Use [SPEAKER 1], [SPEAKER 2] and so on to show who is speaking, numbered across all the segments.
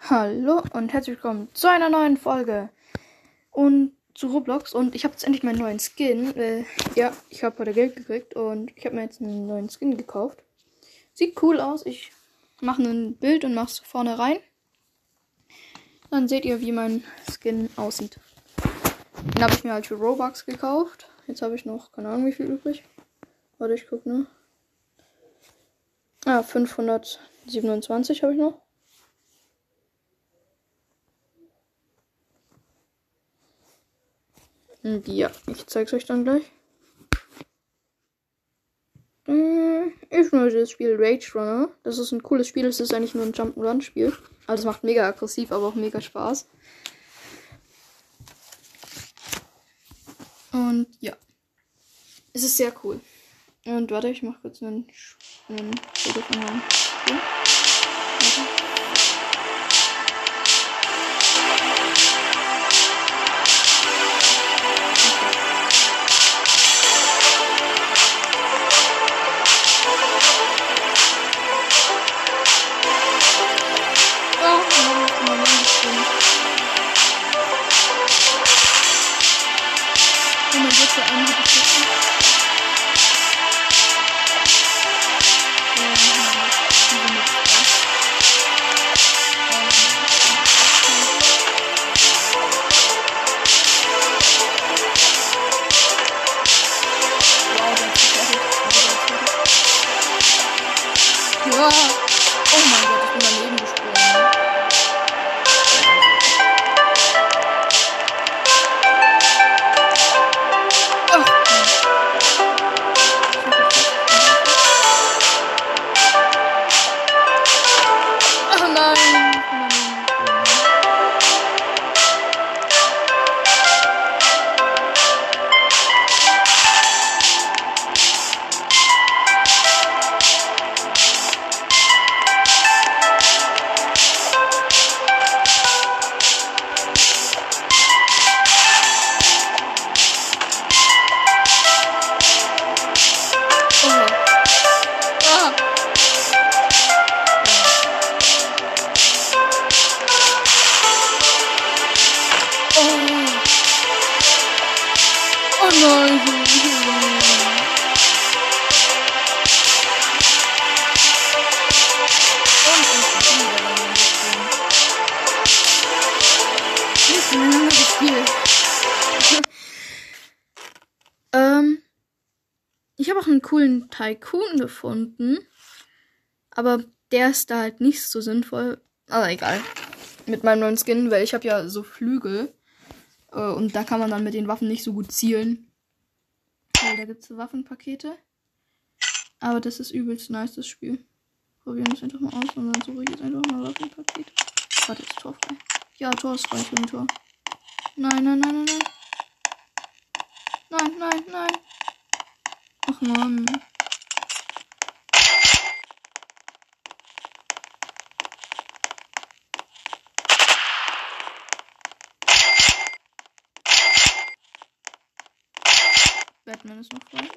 [SPEAKER 1] Hallo und herzlich willkommen zu einer neuen Folge und zu Roblox und ich habe jetzt endlich meinen neuen Skin. Äh, ja, ich habe heute Geld gekriegt und ich habe mir jetzt einen neuen Skin gekauft. Sieht cool aus. Ich mache ein Bild und mache es vorne rein. Dann seht ihr, wie mein Skin aussieht. Den habe ich mir halt für Robux gekauft. Jetzt habe ich noch, keine Ahnung, wie viel übrig. Warte, ich gucke, ne? Ah, 527 habe ich noch. Ja, ich zeig's euch dann gleich. Äh, ich möchte das Spiel Rage Runner. Das ist ein cooles Spiel. Es ist eigentlich nur ein Jump'n'Run-Spiel. Also es macht mega aggressiv, aber auch mega Spaß. Und ja. Es ist sehr cool. Und warte, ich mach kurz einen, einen Foto von meinem Ähm, ich habe auch einen coolen Tycoon gefunden. Aber der ist da halt nicht so sinnvoll. Aber egal. Mit meinem neuen Skin, weil ich habe ja so Flügel. Äh, und da kann man dann mit den Waffen nicht so gut zielen. Weil da gibt es so Waffenpakete. Aber das ist übelst nice, das Spiel. Probieren wir es einfach mal aus und dann suche ich jetzt einfach mal Waffenpaket. Warte, ist Tor frei. Ja, Tor ist frei, ich will ein Tor. Nein, nein, nein, nein, nein. Nein, nein, nein. Ach man. Batman ist noch frei.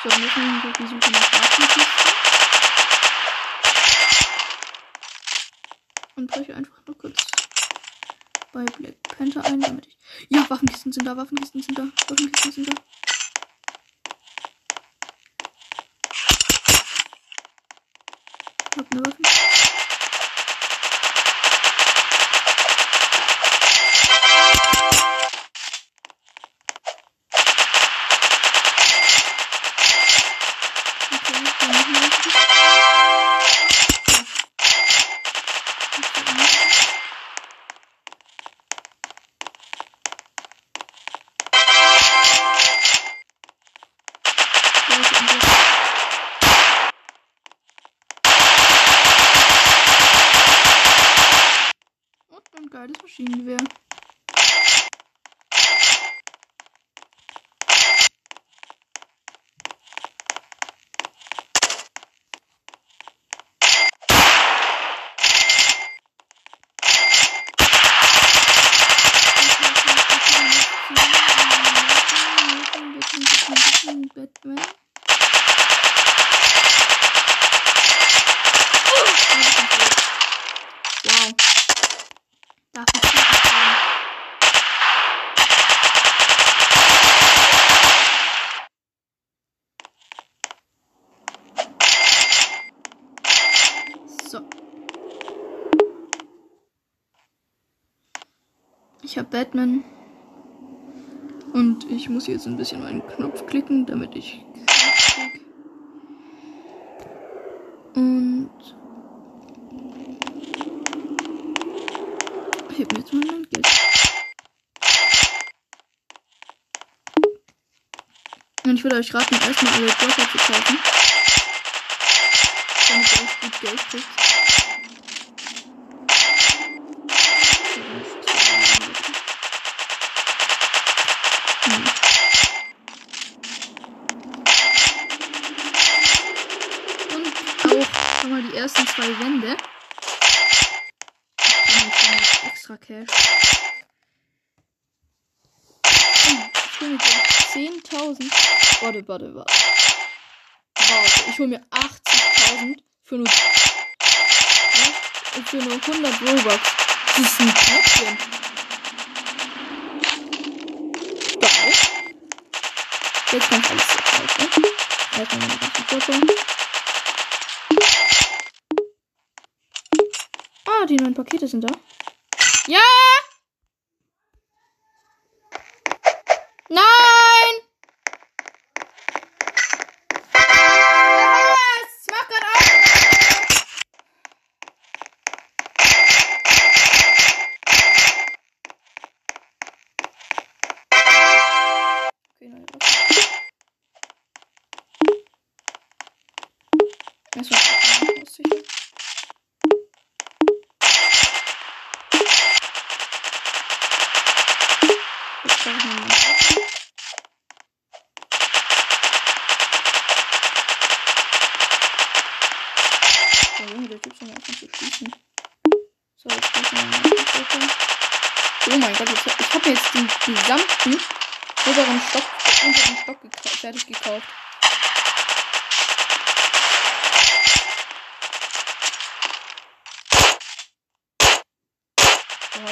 [SPEAKER 1] So, wir müssen durch die Suche nach Waffenkisten. Und breche einfach nur kurz bei Black Panther ein, damit ich. Ja, Waffenkisten sind da, Waffenkisten sind da, Waffenkisten sind da. Ich hab eine Waffe. Und heb mir jetzt mal mein Geld. Und ich würde euch raten, erstmal alle Joker zu kaufen. Damit ihr auch gut Geld kriegt. Warte, warte. Warte, ich hol mir 80.000 für nur, für nur 100 Robux. Das ist ein Knöpfchen. Geil. Jetzt ich alles verkaufen. Erstmal meine ganzen Fotos. Ah, die neuen Pakete sind da. Ja! Mal Waffe. Oh Junge, der Typ soll mir anfangen zu schießen. So, jetzt brauche ich mal. Oh mein Gott, ich habe jetzt den gesamten oberen Stock, unteren Stock fertig gekauft.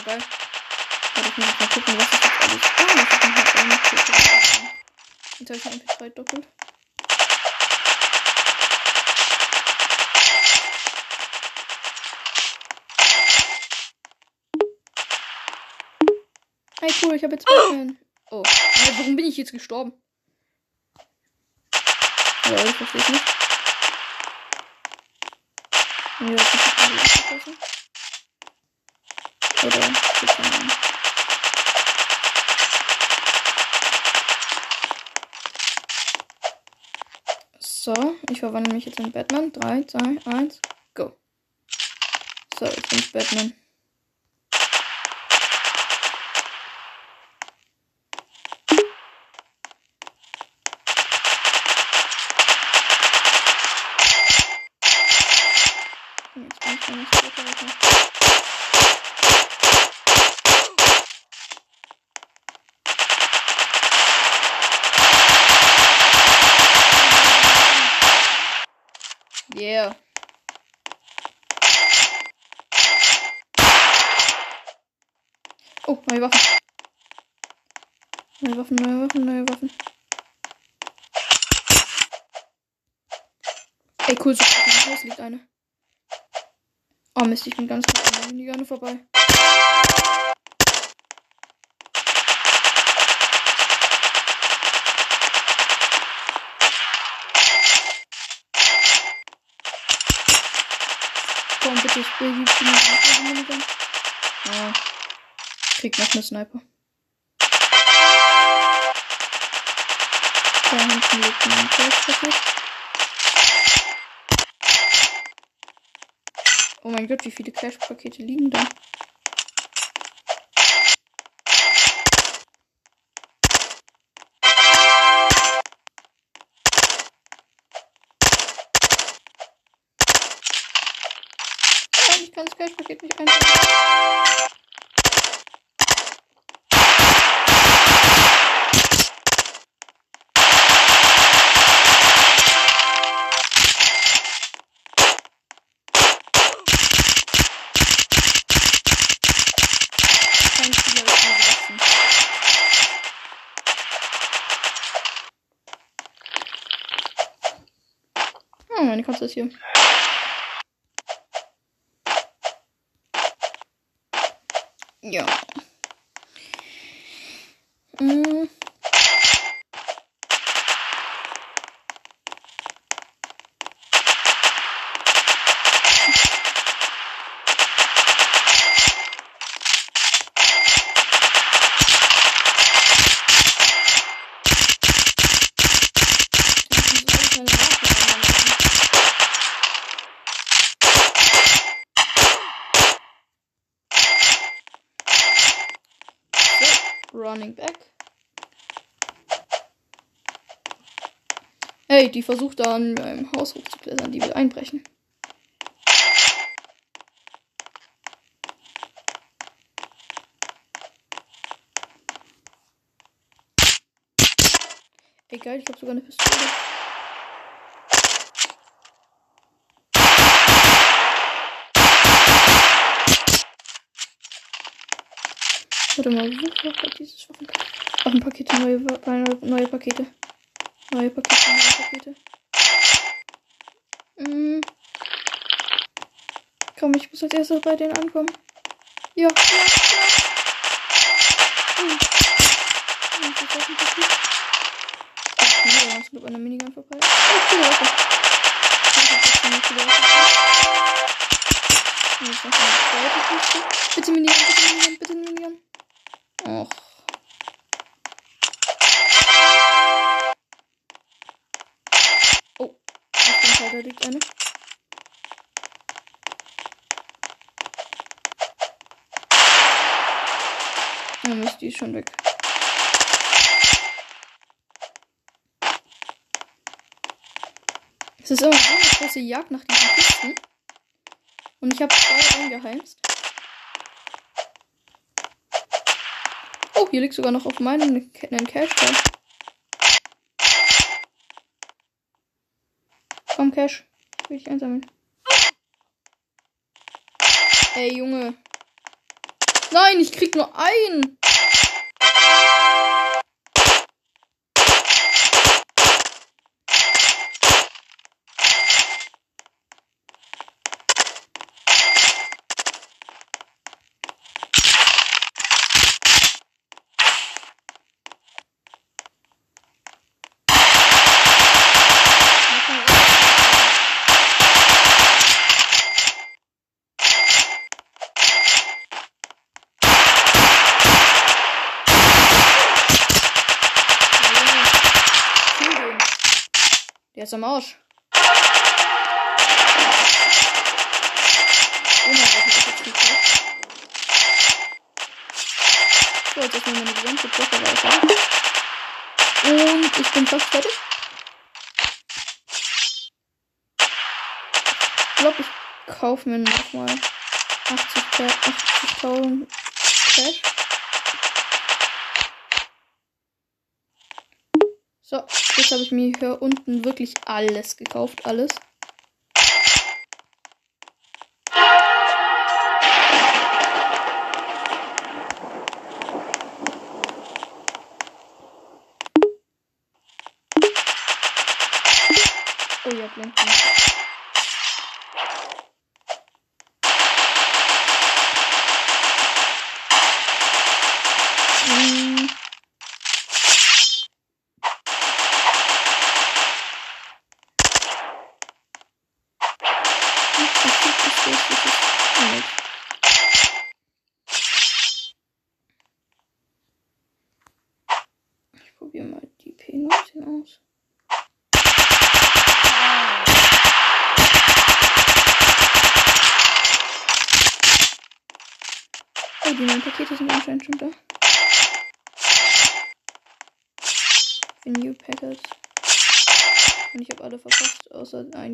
[SPEAKER 1] Geil. Warte, ich muss mal gucken, was ich jetzt alles. Ah, das ist noch eine MP3. Jetzt habe ich ein MP3 doppelt. Hey, cool, ich habe jetzt Batman. Oh, äh, warum bin ich jetzt gestorben? Ja, ich verstehe nicht. Ja, ist gerade abgeschlossen. Oder Ahnung. So, ich verwandle mich jetzt in Batman. 3, 2, 1, go. So, jetzt bin ich Batman. Yeah. Oh, neue Waffen. Neue Waffen, neue Waffen, neue Waffen. Ey, cool, so im Haus liegt eine. Oh Mist, ich bin ganz gut an der Minigane vorbei. Bitte, ich will die Minigane. Ja. Krieg noch eine Sniper. Da hinten liegt ein Felspaket. Oh mein Gott, wie viele Cash-Pakete liegen da? Nein, ich kann das Cash-Paket nicht einsetzen. Kein gewachsen. Oh, meine Katze ist hier. Ja. running back. Hey, die versucht da an meinem Haus hochzuklettern. Die will einbrechen. Egal, ich habe sogar eine Pistole. Warte mal, wo hat dieses Waffenpaket? Waffenpakete, neue, neue, neue Pakete. Neue neue Pakete. Mhm. Komm, ich muss als erstes bei denen ankommen. Ja, ja, ja. Hm. Hm, das ist Waffenpaket. Ach, nee, da hast du mit einer Minigun vorbei. Oh, coole Waffe. Bitte Minigun, bitte Minigun, bitte Minigun. Och. Die ist schon weg. Es ist immer so eine große Jagd nach diesen Kisten. Und ich habe zwei eingeheimst. Oh, hier liegt sogar noch auf meinem einen Cash -Teil. Komm, Cash. Ich will dich einsammeln. Ey, Junge. Nein, ich krieg nur einen. Der ist am Arsch. Oh mein Gott, das ist jetzt krass. So, jetzt ist mir meine gesamte Blocker weiter. Und ich bin fast fertig. Ich glaube, ich kaufe mir nochmal 80.000 80 Cash. So, jetzt habe ich mir hier unten wirklich alles gekauft. Alles.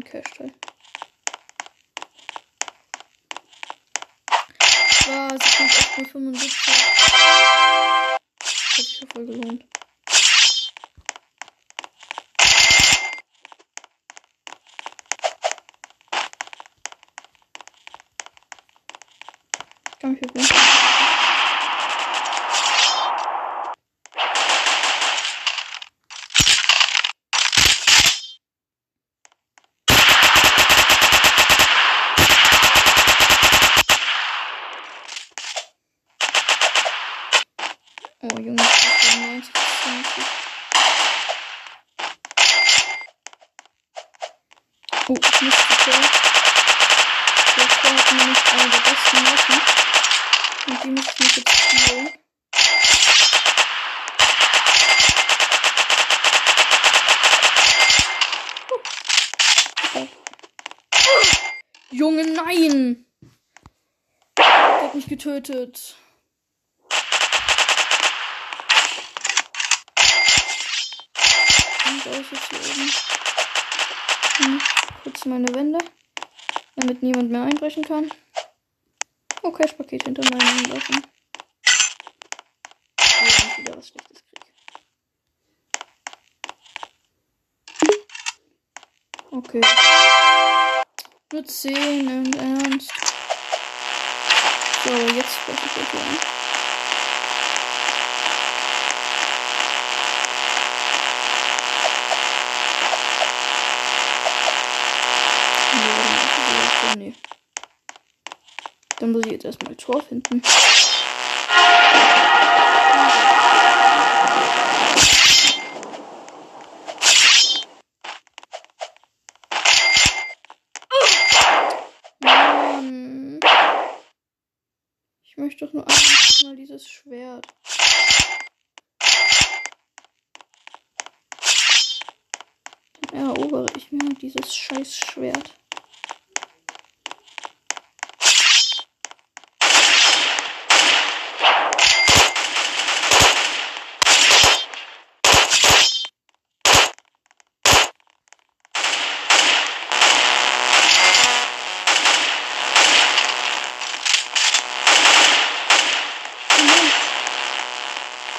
[SPEAKER 1] Einen Cash-Teil. War, sie kriegt echt nur 75. Das hat sich ja voll gelohnt. Ich Oh, einbrechen kann. Oh, Cash-Paket hinter meinen Waffen. Ja, wieder was Schlechtes krieg. Okay. Nur 10 im Ernst. So, jetzt spreche ich euch an. Nee. Dann muss ich jetzt erstmal Tor finden. Mann. Ich möchte doch nur einmal dieses Schwert. Dann erobere ich mir dieses scheiß Schwert.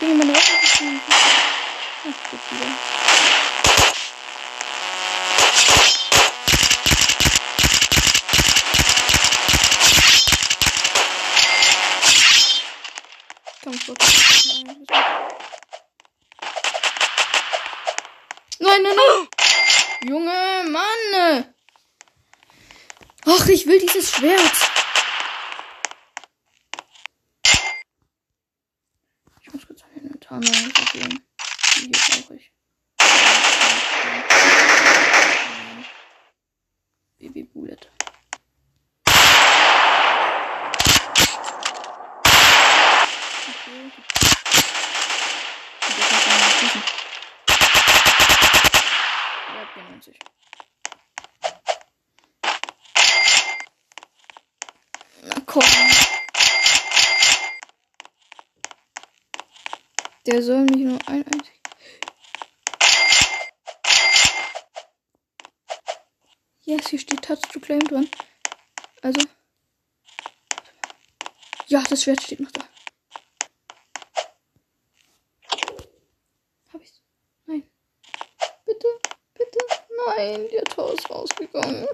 [SPEAKER 1] Junge, meine Waffe ist nicht. Ach, gut wieder. Komm, guck. Nein, nein, nein. Junge, Mann. Ach, ich will dieses Schwert. Ich muss kurz an den Inventar mal gehen. Die hier brauche ich. Baby Bullet. Okay. Und jetzt muss man mal schießen. Ja, 94. Na komm. Der soll mich nur ein einzig. Yes, hier steht Touch to Claim drin. Also. Ja, das Schwert steht noch da. Hab ich's? Nein. Bitte, bitte. Nein, der Tor ist rausgegangen.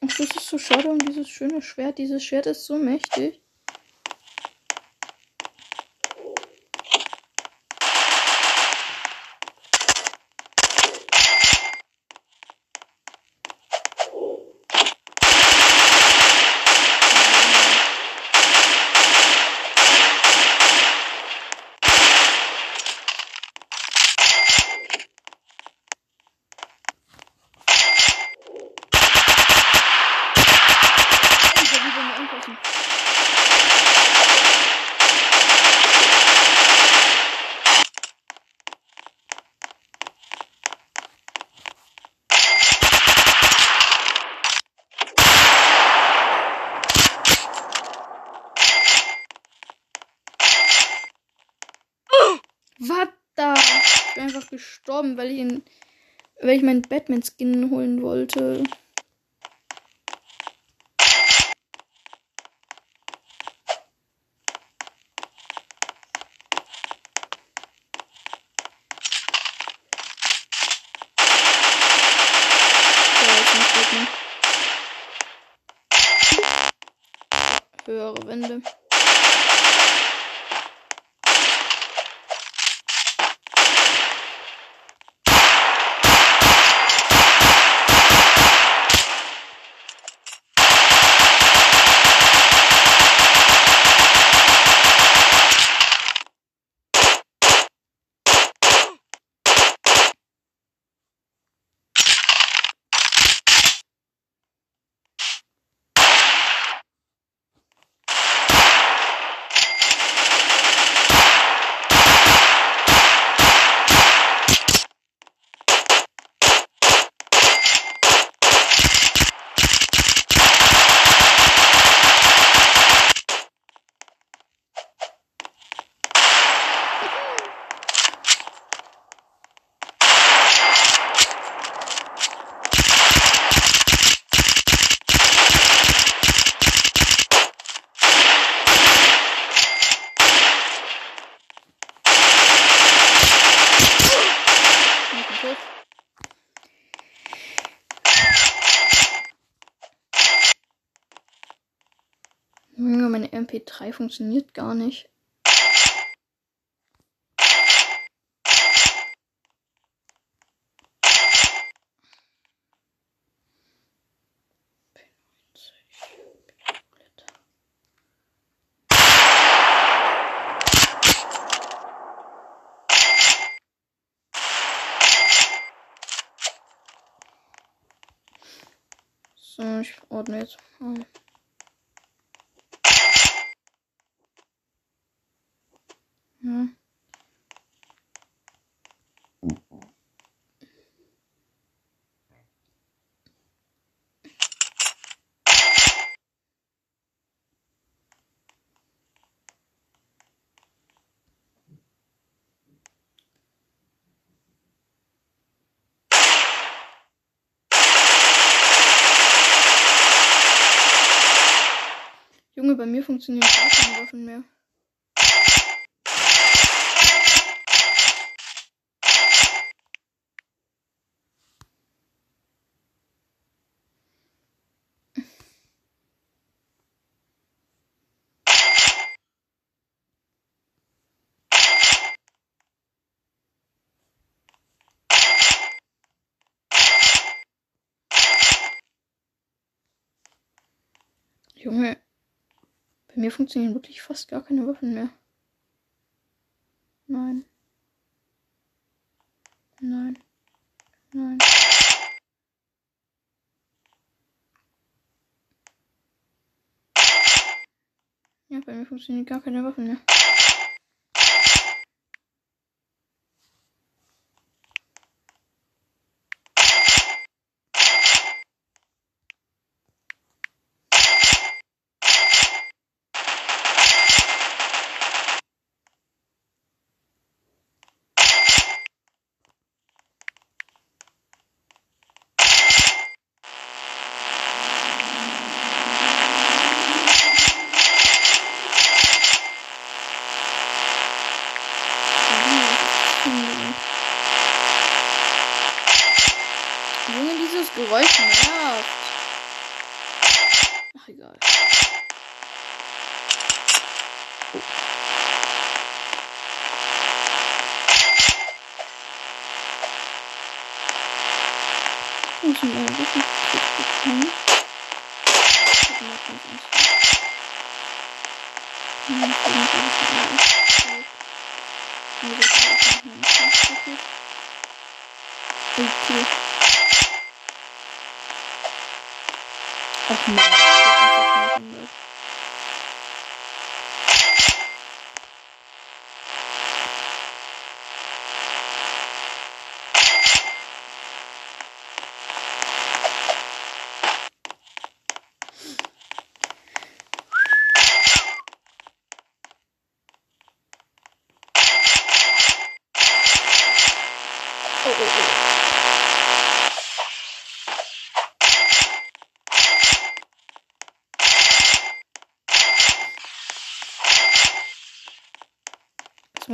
[SPEAKER 1] Ach, das ist so schade um dieses schöne Schwert. Dieses Schwert ist so mächtig. Alter, wie wollen wir anpassen? Was da? Ich bin einfach gestorben, weil ich ihn, weil ich meinen Batman-Skin holen wollte. Funktioniert gar nicht. So, ich ordne jetzt. mal. Ja. Junge, bei mir funktionieren gar keine Waffen mehr. Junge, bei mir funktionieren wirklich fast gar keine Waffen mehr. Nein. Nein. Nein. Ja, bei mir funktionieren gar keine Waffen mehr.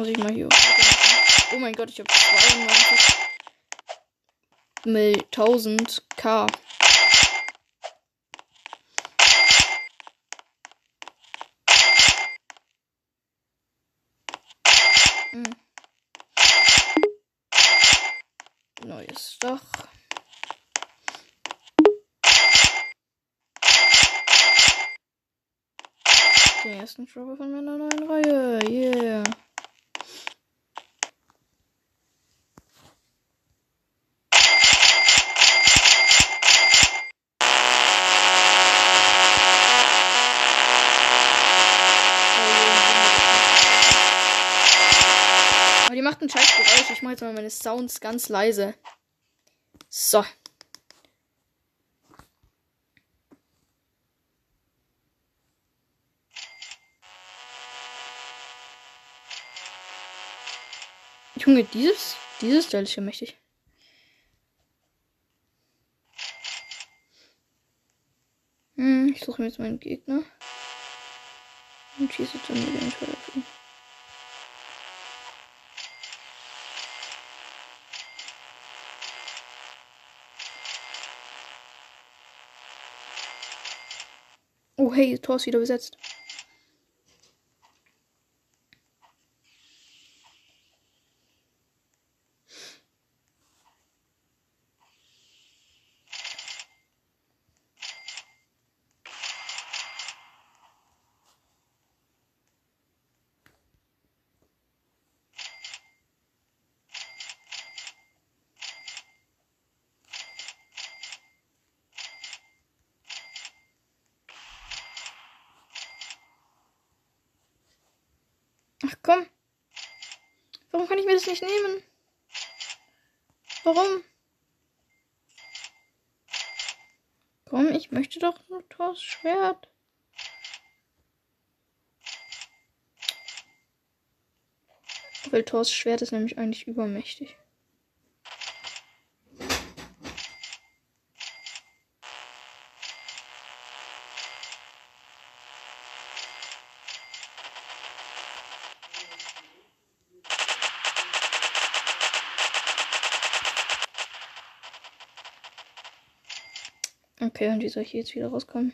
[SPEAKER 1] Muss ich mal hier. Oh mein Gott, ich habe 92 Mil 1000 K. Hm. Neues Dach. Den ersten Dropper von meiner neuen Reihe. Yeah. Aber die macht ein scheiß Geräusch. Ich mache jetzt mal meine Sounds ganz leise. So. Junge, dieses, dieses Teil ist ja mächtig. Hm, ich suche mir jetzt meinen Gegner. Und schieße dann eventuell auf ihn. Oh hey, Tor ist wieder besetzt. Das nicht nehmen? Warum? Komm, ich möchte doch nur Thors Schwert. Weil Thors Schwert ist nämlich eigentlich übermächtig. Okay, und wie soll ich jetzt wieder rauskommen?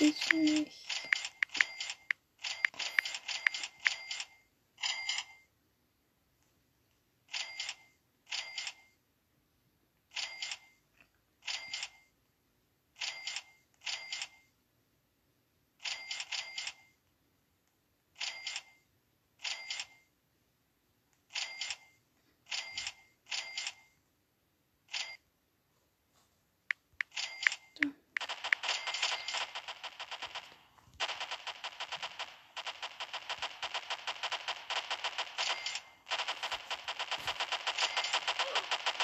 [SPEAKER 1] Ich nicht.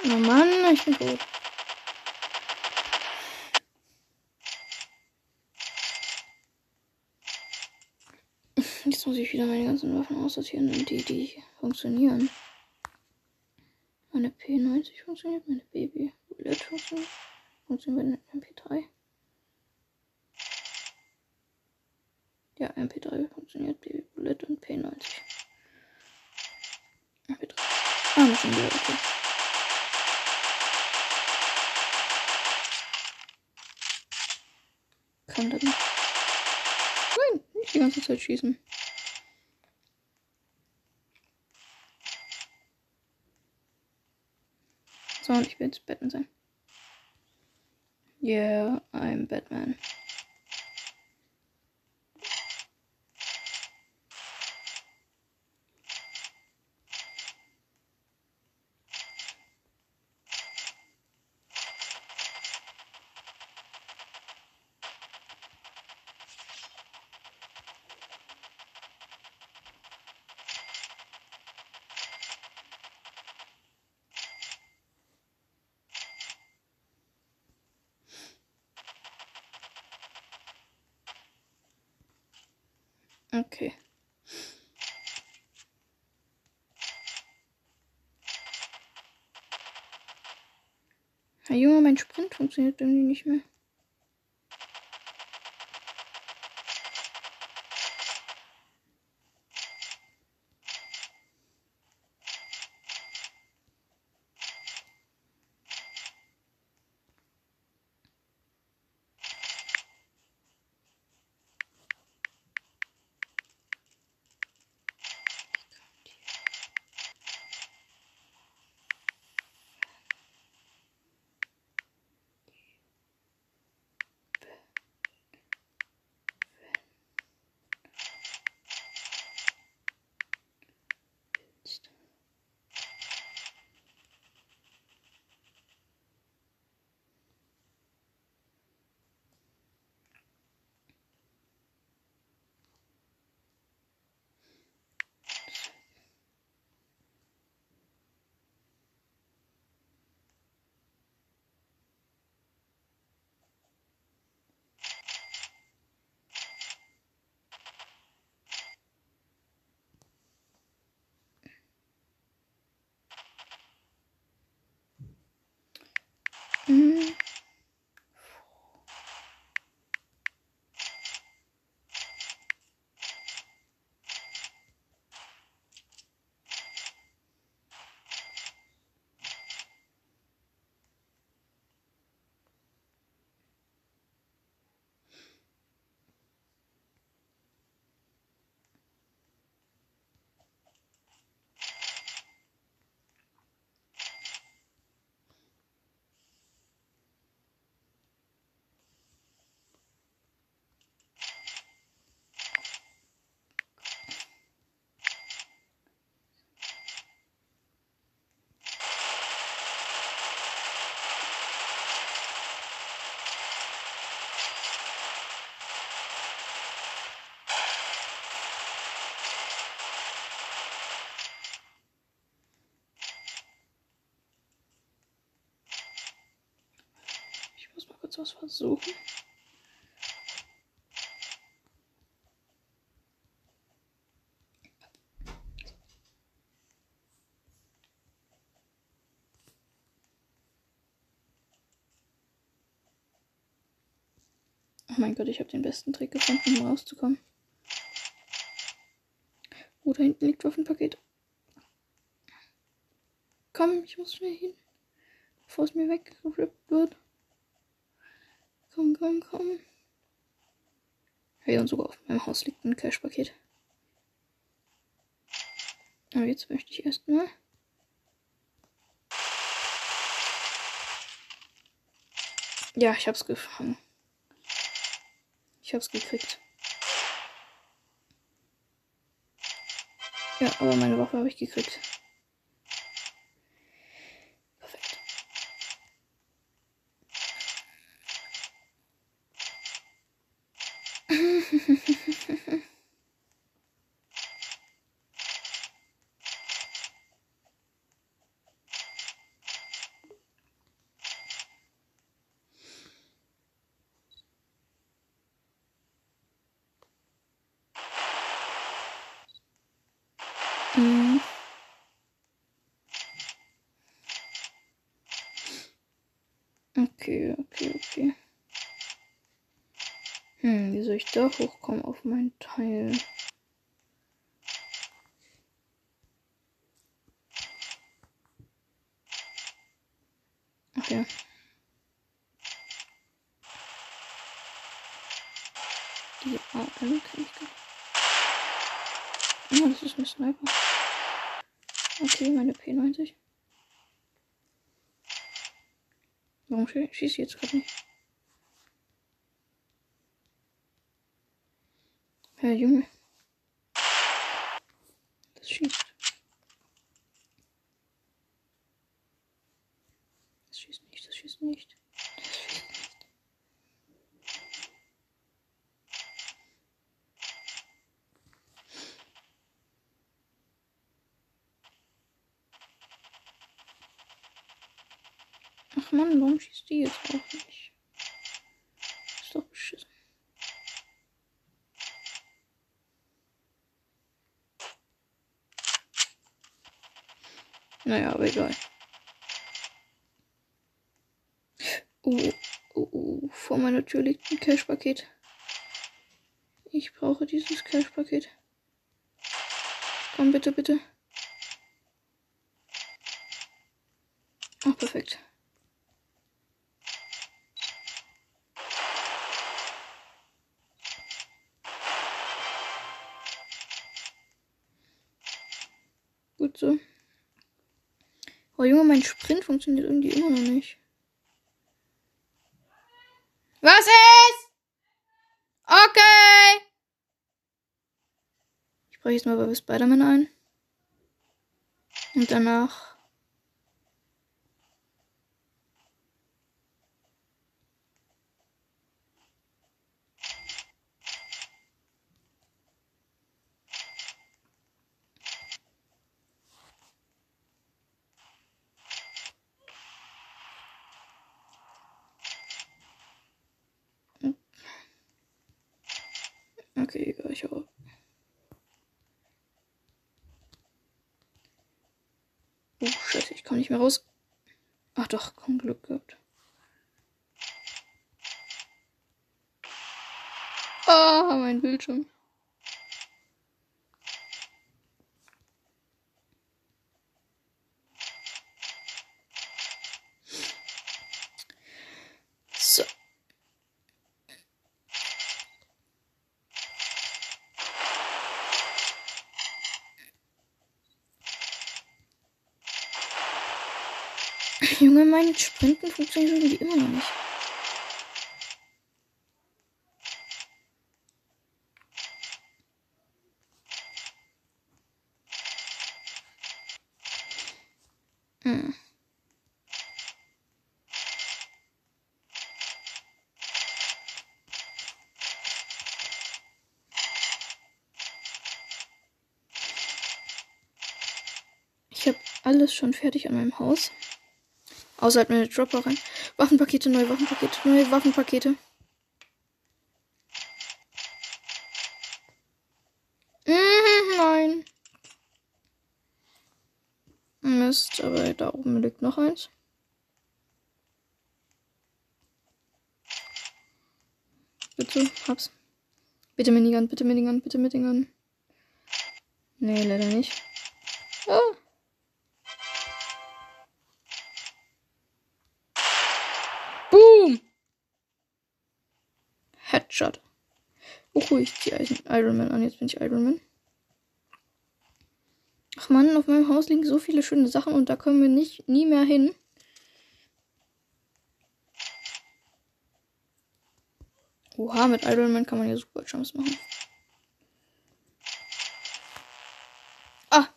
[SPEAKER 1] Oh Mann, ich bin tot. Jetzt muss ich wieder meine ganzen Waffen aussortieren und die, die funktionieren. Meine P90 funktioniert, meine Baby Bullet funktioniert. Funktioniert meine MP3. Ja, MP3 funktioniert, Baby Bullet und P90. MP3. Ah, noch schon wieder, okay. Kann das nicht. Nein, nicht die ganze Zeit schießen. So, und ich will jetzt Batman sein. Yeah, I'm Batman. Funktioniert irgendwie nicht mehr. Kurz was versuchen. Oh mein Gott, ich habe den besten Trick gefunden, um rauszukommen. Oh, da hinten liegt Waffenpaket. Komm, ich muss schnell hin. Bevor es mir weggerippt wird. Komm, komm, komm. Hey, und sogar auf meinem Haus liegt ein Cash-Paket. Aber jetzt möchte ich erstmal. Ja, ich hab's gefangen. Ich hab's gekriegt. Ja, aber meine Waffe habe ich gekriegt. Perfekt. Mm. Okay, okay, okay. Hm, wie soll ich da hochkommen auf mein Teil? Ach ja. Die AL kann ich gar nicht. Oh, das ist ein Sniper. Okay, meine P90. Schieße ich jetzt gerade? Herr Junge. Das schießt. Das schießt nicht, das schießt nicht. Das schießt nicht. Ach man, warum schießt die jetzt auch nicht? Ist doch beschissen. Naja, aber egal. Oh, oh, oh, vor meiner Tür liegt ein Cash-Paket. Ich brauche dieses Cash-Paket. Komm, bitte, bitte. Ach, perfekt. Gut so. Oh Junge, mein Sprint funktioniert irgendwie immer noch nicht. Was ist? Okay. Ich breche jetzt mal bei Spider-Man ein. Und danach. Okay, egal, ich auch. Oh, scheiße, ich komme nicht mehr raus. Ach doch, komm, Glück gehabt. Ah, mein Bildschirm. So. Junge, mein Sprinten funktioniert irgendwie immer noch nicht. Hm. Ich habe alles schon fertig an meinem Haus. Außer halt meine Dropper rein. Waffenpakete, neue Waffenpakete, neue Waffenpakete. Mhm, nein. Mist, aber da oben liegt noch eins. Bitte, hab's. Bitte Minigun, bitte Minigun, bitte Minigun. Nee, leider nicht. Oh. Oh, ich ziehe Iron Man an. Jetzt bin ich Iron Man. Ach man, auf meinem Haus liegen so viele schöne Sachen und da kommen wir nicht nie mehr hin. Oha, mit Iron Man kann man ja super Jumps machen. Ah.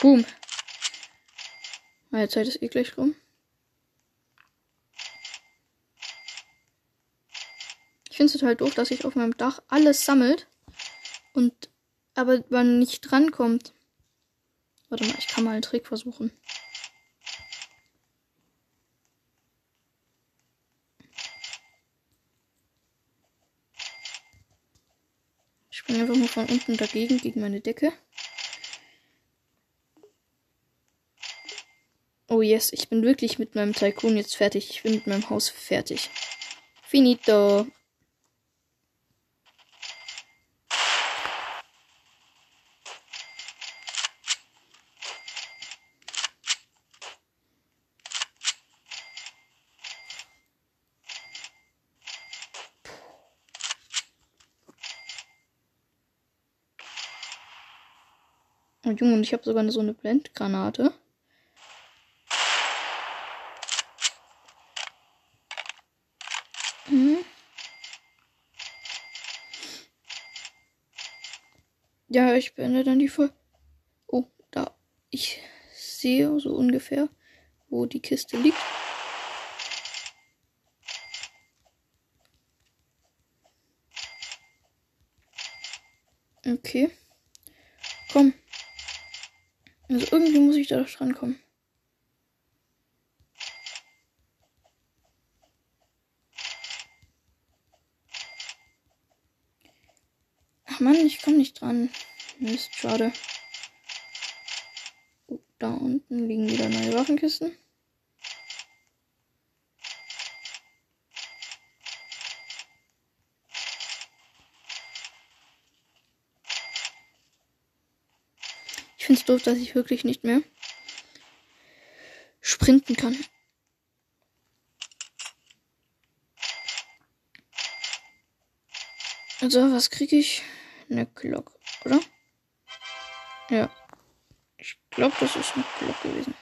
[SPEAKER 1] Boom. Meine Zeit ist eh gleich rum. finde es total doof, dass sich auf meinem Dach alles sammelt und aber man nicht drankommt. Warte mal, ich kann mal einen Trick versuchen. Ich springe einfach mal von unten dagegen, gegen meine Decke. Oh yes, ich bin wirklich mit meinem Tycoon jetzt fertig. Ich bin mit meinem Haus fertig. Finito. Und Junge, und ich habe sogar so eine Blendgranate. Mhm. Ja, ich beende dann die Folge. Oh, da. Ich sehe so ungefähr, wo die Kiste liegt. Okay. Komm. Also irgendwie muss ich da doch dran kommen. Ach man, ich komme nicht dran. Mist, schade. Oh, da unten liegen wieder neue Waffenkisten. finde es doof, dass ich wirklich nicht mehr sprinten kann. Also, was kriege ich? Eine Glock, oder? Ja. Ich glaube, das ist eine Glock gewesen.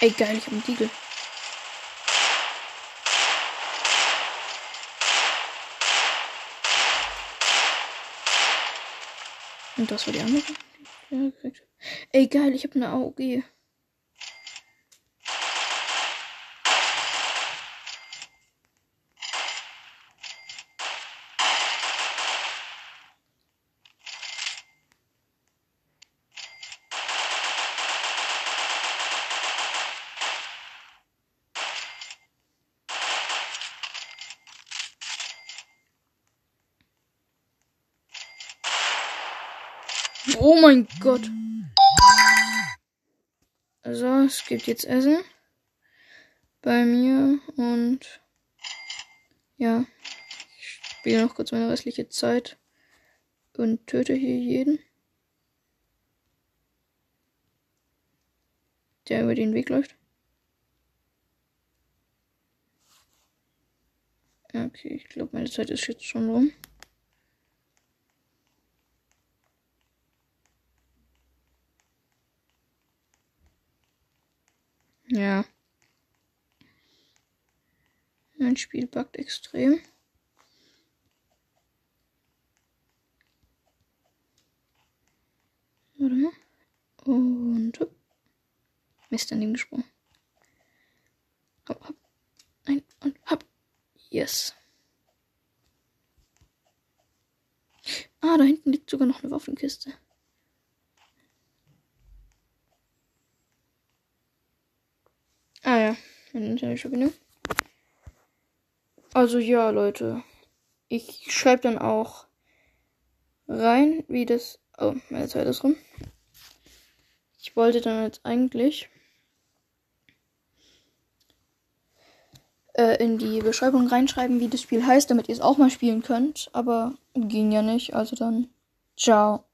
[SPEAKER 1] Ey, geil, ich habe einen Diegel. Und das war die andere. Ja. Ey, geil, ich habe eine AOG. Oh mein Gott. Also, es gibt jetzt Essen bei mir und ja, ich spiele noch kurz meine restliche Zeit und töte hier jeden, der über den Weg läuft. Okay, ich glaube, meine Zeit ist jetzt schon rum. Ja. Mein Spiel buggt extrem. Warte mal. Und. Mist daneben gesprungen. Hopp, hopp. Nein, und hopp. Yes. Ah, da hinten liegt sogar noch eine Waffenkiste. Ah ja, meine Internetverbindung. Also ja, Leute. Ich schreibe dann auch rein, wie das. Oh, meine Zeit ist rum. Ich wollte dann jetzt eigentlich äh, in die Beschreibung reinschreiben, wie das Spiel heißt, damit ihr es auch mal spielen könnt. Aber ging ja nicht. Also dann. Ciao.